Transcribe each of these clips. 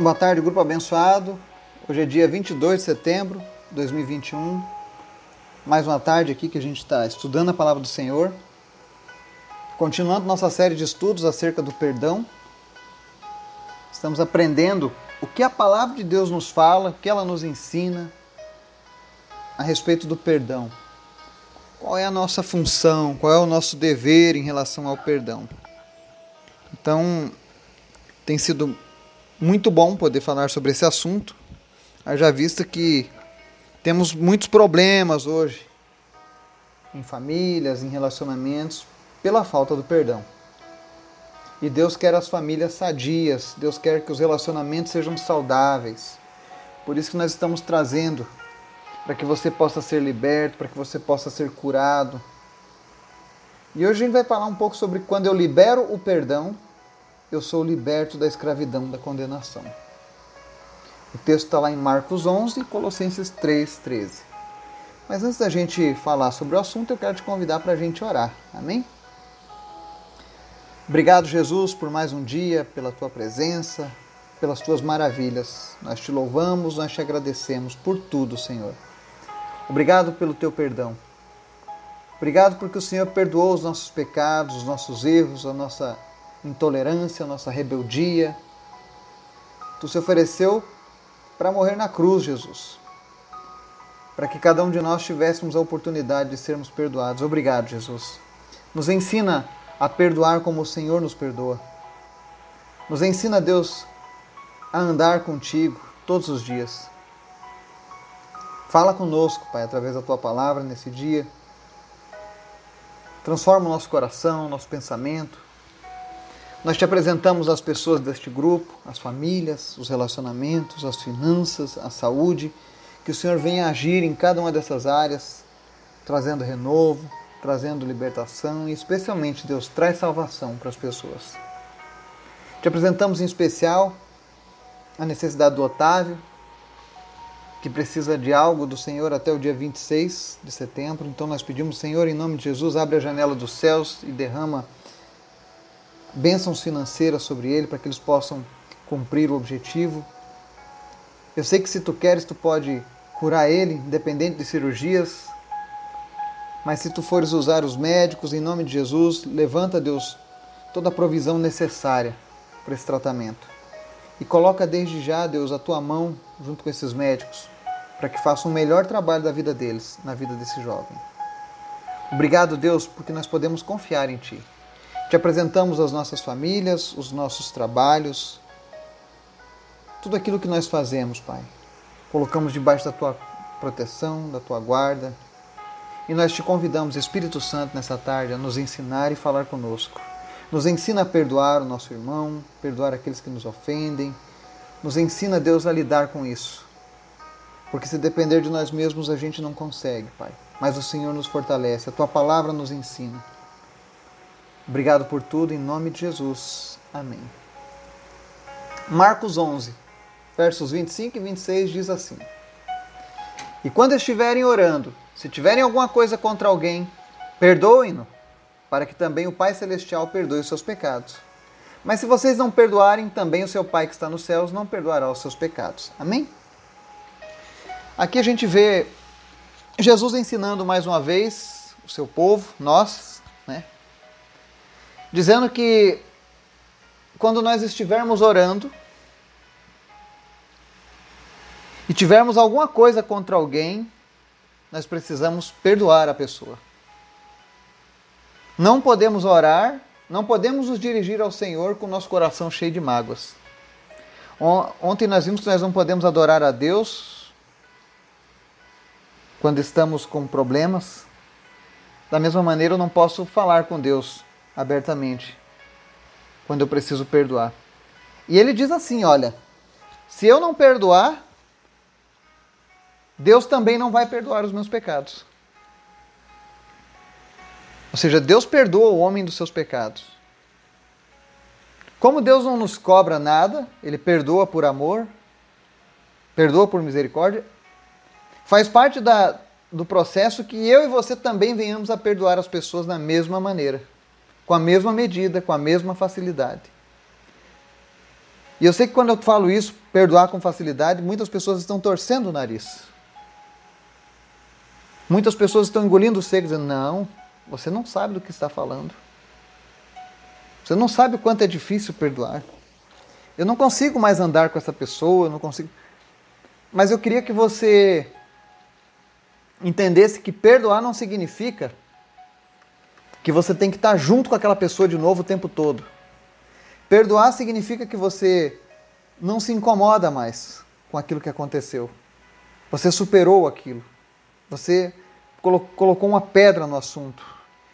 Boa tarde, grupo abençoado. Hoje é dia 22 de setembro de 2021. Mais uma tarde aqui que a gente está estudando a palavra do Senhor. Continuando nossa série de estudos acerca do perdão. Estamos aprendendo o que a palavra de Deus nos fala, o que ela nos ensina a respeito do perdão. Qual é a nossa função, qual é o nosso dever em relação ao perdão. Então, tem sido muito bom poder falar sobre esse assunto, já visto que temos muitos problemas hoje em famílias, em relacionamentos, pela falta do perdão. E Deus quer as famílias sadias, Deus quer que os relacionamentos sejam saudáveis. Por isso que nós estamos trazendo para que você possa ser liberto, para que você possa ser curado. E hoje a gente vai falar um pouco sobre quando eu libero o perdão eu sou liberto da escravidão da condenação. O texto está lá em Marcos 11 e Colossenses 3, 13. Mas antes da gente falar sobre o assunto, eu quero te convidar para a gente orar. Amém? Obrigado, Jesus, por mais um dia, pela tua presença, pelas tuas maravilhas. Nós te louvamos, nós te agradecemos por tudo, Senhor. Obrigado pelo teu perdão. Obrigado porque o Senhor perdoou os nossos pecados, os nossos erros, a nossa intolerância, nossa rebeldia. Tu se ofereceu para morrer na cruz, Jesus. Para que cada um de nós tivéssemos a oportunidade de sermos perdoados. Obrigado, Jesus. Nos ensina a perdoar como o Senhor nos perdoa. Nos ensina, Deus, a andar contigo todos os dias. Fala conosco, Pai, através da tua palavra nesse dia. Transforma o nosso coração, nosso pensamento. Nós te apresentamos as pessoas deste grupo, as famílias, os relacionamentos, as finanças, a saúde. Que o Senhor venha agir em cada uma dessas áreas, trazendo renovo, trazendo libertação e, especialmente, Deus traz salvação para as pessoas. Te apresentamos em especial a necessidade do Otávio, que precisa de algo do Senhor até o dia 26 de setembro. Então nós pedimos, Senhor, em nome de Jesus, abre a janela dos céus e derrama bênçãos financeiras sobre ele para que eles possam cumprir o objetivo. Eu sei que se tu queres, tu pode curar ele, independente de cirurgias. Mas se tu fores usar os médicos, em nome de Jesus, levanta, Deus, toda a provisão necessária para esse tratamento. E coloca desde já, Deus, a tua mão junto com esses médicos, para que façam o melhor trabalho da vida deles, na vida desse jovem. Obrigado, Deus, porque nós podemos confiar em Ti. Te apresentamos as nossas famílias, os nossos trabalhos, tudo aquilo que nós fazemos, Pai. Colocamos debaixo da tua proteção, da tua guarda. E nós te convidamos, Espírito Santo, nessa tarde, a nos ensinar e falar conosco. Nos ensina a perdoar o nosso irmão, perdoar aqueles que nos ofendem. Nos ensina, Deus, a lidar com isso. Porque se depender de nós mesmos, a gente não consegue, Pai. Mas o Senhor nos fortalece, a tua palavra nos ensina. Obrigado por tudo, em nome de Jesus. Amém. Marcos 11, versos 25 e 26 diz assim: E quando estiverem orando, se tiverem alguma coisa contra alguém, perdoem-no, para que também o Pai Celestial perdoe os seus pecados. Mas se vocês não perdoarem, também o seu Pai que está nos céus não perdoará os seus pecados. Amém? Aqui a gente vê Jesus ensinando mais uma vez o seu povo, nós, né? Dizendo que quando nós estivermos orando e tivermos alguma coisa contra alguém, nós precisamos perdoar a pessoa. Não podemos orar, não podemos nos dirigir ao Senhor com o nosso coração cheio de mágoas. Ontem nós vimos que nós não podemos adorar a Deus quando estamos com problemas. Da mesma maneira, eu não posso falar com Deus abertamente quando eu preciso perdoar. E ele diz assim: olha, se eu não perdoar, Deus também não vai perdoar os meus pecados. Ou seja, Deus perdoa o homem dos seus pecados. Como Deus não nos cobra nada, Ele perdoa por amor, perdoa por misericórdia, faz parte da, do processo que eu e você também venhamos a perdoar as pessoas da mesma maneira com a mesma medida, com a mesma facilidade. E eu sei que quando eu falo isso, perdoar com facilidade, muitas pessoas estão torcendo o nariz. Muitas pessoas estão engolindo o seco, dizendo: Não, você não sabe do que está falando. Você não sabe o quanto é difícil perdoar. Eu não consigo mais andar com essa pessoa, eu não consigo. Mas eu queria que você entendesse que perdoar não significa que você tem que estar junto com aquela pessoa de novo o tempo todo. Perdoar significa que você não se incomoda mais com aquilo que aconteceu. Você superou aquilo. Você colocou uma pedra no assunto.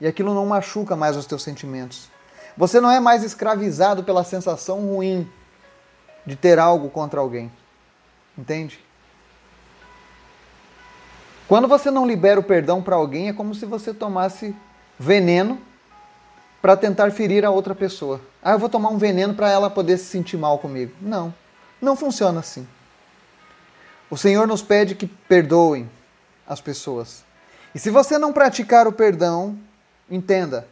E aquilo não machuca mais os teus sentimentos. Você não é mais escravizado pela sensação ruim de ter algo contra alguém. Entende? Quando você não libera o perdão para alguém, é como se você tomasse veneno para tentar ferir a outra pessoa. Ah, eu vou tomar um veneno para ela poder se sentir mal comigo. Não, não funciona assim. O Senhor nos pede que perdoem as pessoas. E se você não praticar o perdão, entenda,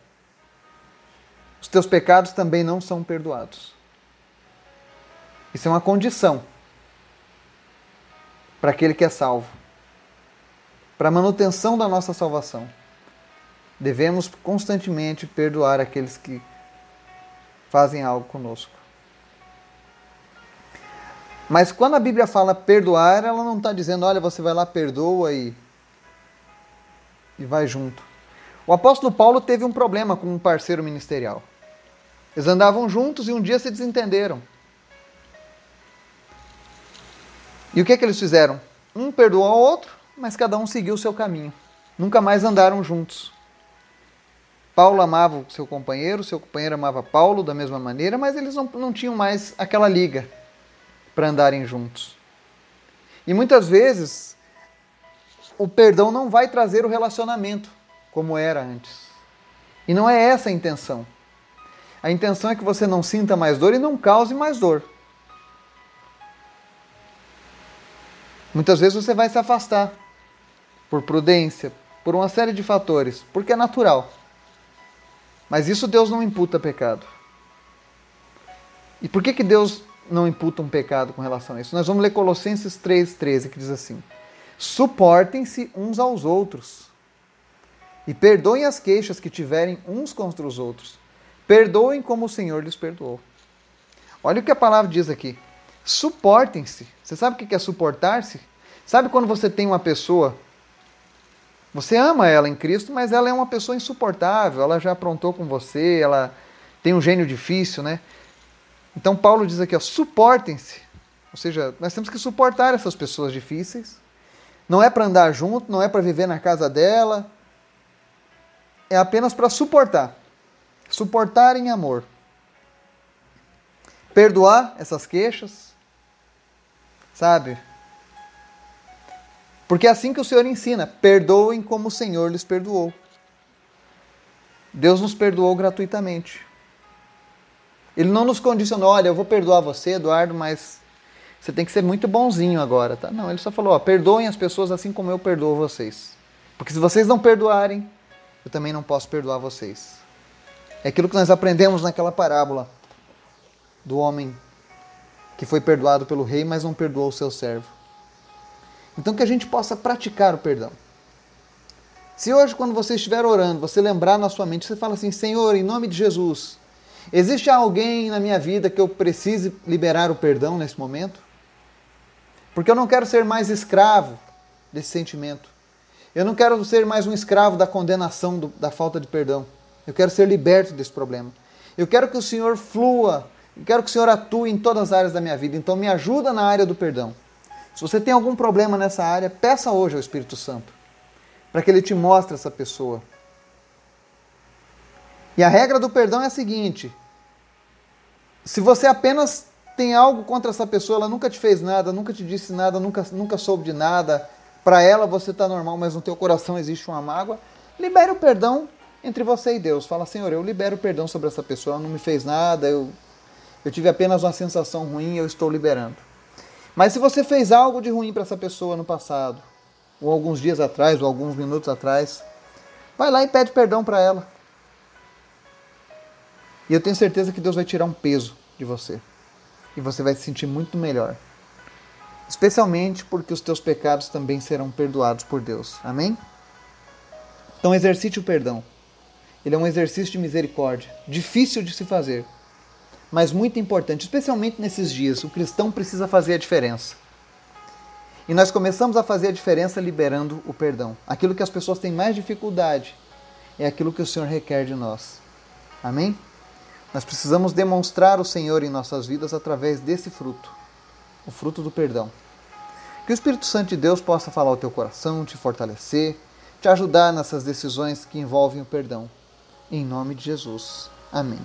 os teus pecados também não são perdoados. Isso é uma condição para aquele que é salvo, para a manutenção da nossa salvação. Devemos constantemente perdoar aqueles que fazem algo conosco. Mas quando a Bíblia fala perdoar, ela não está dizendo, olha, você vai lá, perdoa e, e vai junto. O apóstolo Paulo teve um problema com um parceiro ministerial. Eles andavam juntos e um dia se desentenderam. E o que, é que eles fizeram? Um perdoou ao outro, mas cada um seguiu o seu caminho. Nunca mais andaram juntos. Paulo amava o seu companheiro, seu companheiro amava Paulo da mesma maneira, mas eles não, não tinham mais aquela liga para andarem juntos. E muitas vezes o perdão não vai trazer o relacionamento como era antes. E não é essa a intenção. A intenção é que você não sinta mais dor e não cause mais dor. Muitas vezes você vai se afastar por prudência, por uma série de fatores, porque é natural. Mas isso Deus não imputa pecado. E por que, que Deus não imputa um pecado com relação a isso? Nós vamos ler Colossenses 3,13, que diz assim: Suportem-se uns aos outros e perdoem as queixas que tiverem uns contra os outros. Perdoem como o Senhor lhes perdoou. Olha o que a palavra diz aqui. Suportem-se. Você sabe o que é suportar-se? Sabe quando você tem uma pessoa, você ama ela em Cristo, mas ela é uma pessoa insuportável, ela já aprontou com você, ela tem um gênio difícil, né? Então Paulo diz aqui, suportem-se. Ou seja, nós temos que suportar essas pessoas difíceis. Não é para andar junto, não é para viver na casa dela. É apenas para suportar. Suportar em amor. Perdoar essas queixas, Sabe? Porque é assim que o Senhor ensina: perdoem como o Senhor lhes perdoou. Deus nos perdoou gratuitamente. Ele não nos condicionou, olha, eu vou perdoar você, Eduardo, mas você tem que ser muito bonzinho agora, tá? Não, ele só falou, ó, perdoem as pessoas assim como eu perdoo vocês. Porque se vocês não perdoarem, eu também não posso perdoar vocês. É aquilo que nós aprendemos naquela parábola do homem que foi perdoado pelo rei, mas não perdoou o seu servo. Então que a gente possa praticar o perdão. Se hoje, quando você estiver orando, você lembrar na sua mente, você fala assim: Senhor, em nome de Jesus, existe alguém na minha vida que eu precise liberar o perdão nesse momento? Porque eu não quero ser mais escravo desse sentimento. Eu não quero ser mais um escravo da condenação, do, da falta de perdão. Eu quero ser liberto desse problema. Eu quero que o Senhor flua e quero que o Senhor atue em todas as áreas da minha vida. Então me ajuda na área do perdão. Se você tem algum problema nessa área, peça hoje ao Espírito Santo, para que ele te mostre essa pessoa. E a regra do perdão é a seguinte: se você apenas tem algo contra essa pessoa, ela nunca te fez nada, nunca te disse nada, nunca, nunca soube de nada, para ela você está normal, mas no teu coração existe uma mágoa, libere o perdão entre você e Deus. Fala, Senhor, eu libero o perdão sobre essa pessoa, ela não me fez nada, eu eu tive apenas uma sensação ruim eu estou liberando. Mas se você fez algo de ruim para essa pessoa no passado, ou alguns dias atrás, ou alguns minutos atrás, vai lá e pede perdão para ela. E eu tenho certeza que Deus vai tirar um peso de você. e você vai se sentir muito melhor. Especialmente porque os teus pecados também serão perdoados por Deus. Amém? Então exercite o perdão. Ele é um exercício de misericórdia, difícil de se fazer, mas muito importante, especialmente nesses dias. O cristão precisa fazer a diferença. E nós começamos a fazer a diferença liberando o perdão. Aquilo que as pessoas têm mais dificuldade é aquilo que o Senhor requer de nós. Amém? Nós precisamos demonstrar o Senhor em nossas vidas através desse fruto, o fruto do perdão. Que o Espírito Santo de Deus possa falar ao teu coração, te fortalecer, te ajudar nessas decisões que envolvem o perdão. Em nome de Jesus. Amém.